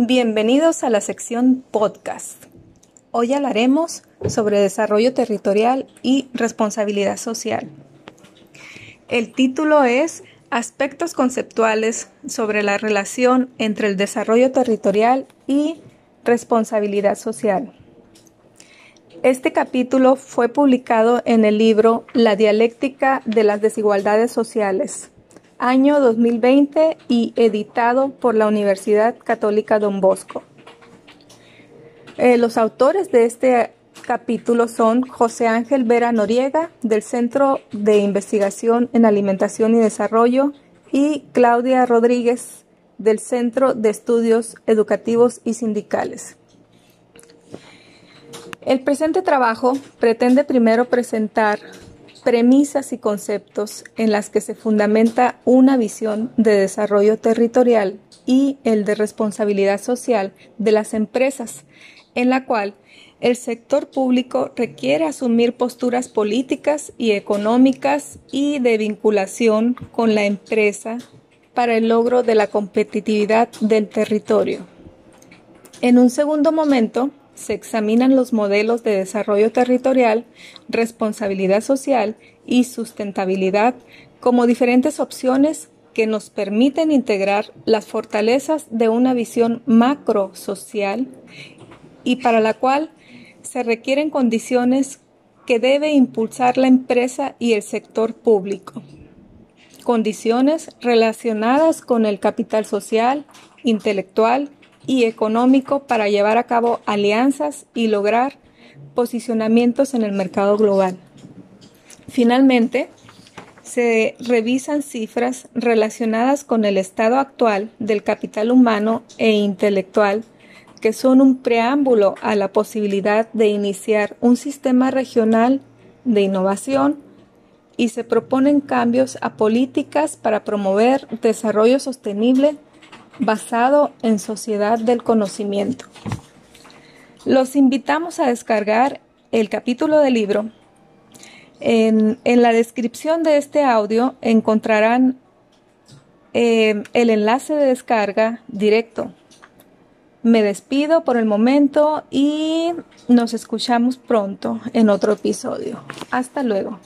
Bienvenidos a la sección podcast. Hoy hablaremos sobre desarrollo territorial y responsabilidad social. El título es Aspectos conceptuales sobre la relación entre el desarrollo territorial y responsabilidad social. Este capítulo fue publicado en el libro La dialéctica de las desigualdades sociales, año 2020 y editado por la Universidad Católica Don Bosco. Eh, los autores de este capítulo son José Ángel Vera Noriega, del Centro de Investigación en Alimentación y Desarrollo, y Claudia Rodríguez, del Centro de Estudios Educativos y Sindicales. El presente trabajo pretende primero presentar premisas y conceptos en las que se fundamenta una visión de desarrollo territorial y el de responsabilidad social de las empresas, en la cual el sector público requiere asumir posturas políticas y económicas y de vinculación con la empresa para el logro de la competitividad del territorio. En un segundo momento, se examinan los modelos de desarrollo territorial, responsabilidad social y sustentabilidad como diferentes opciones que nos permiten integrar las fortalezas de una visión macro social y para la cual se requieren condiciones que debe impulsar la empresa y el sector público. Condiciones relacionadas con el capital social, intelectual y económico para llevar a cabo alianzas y lograr posicionamientos en el mercado global. Finalmente, se revisan cifras relacionadas con el estado actual del capital humano e intelectual que son un preámbulo a la posibilidad de iniciar un sistema regional de innovación y se proponen cambios a políticas para promover desarrollo sostenible basado en sociedad del conocimiento. Los invitamos a descargar el capítulo del libro. En, la descripción de este audio encontrarán eh, el enlace de descarga directo. Me despido por el momento y nos escuchamos pronto en otro episodio. Hasta luego.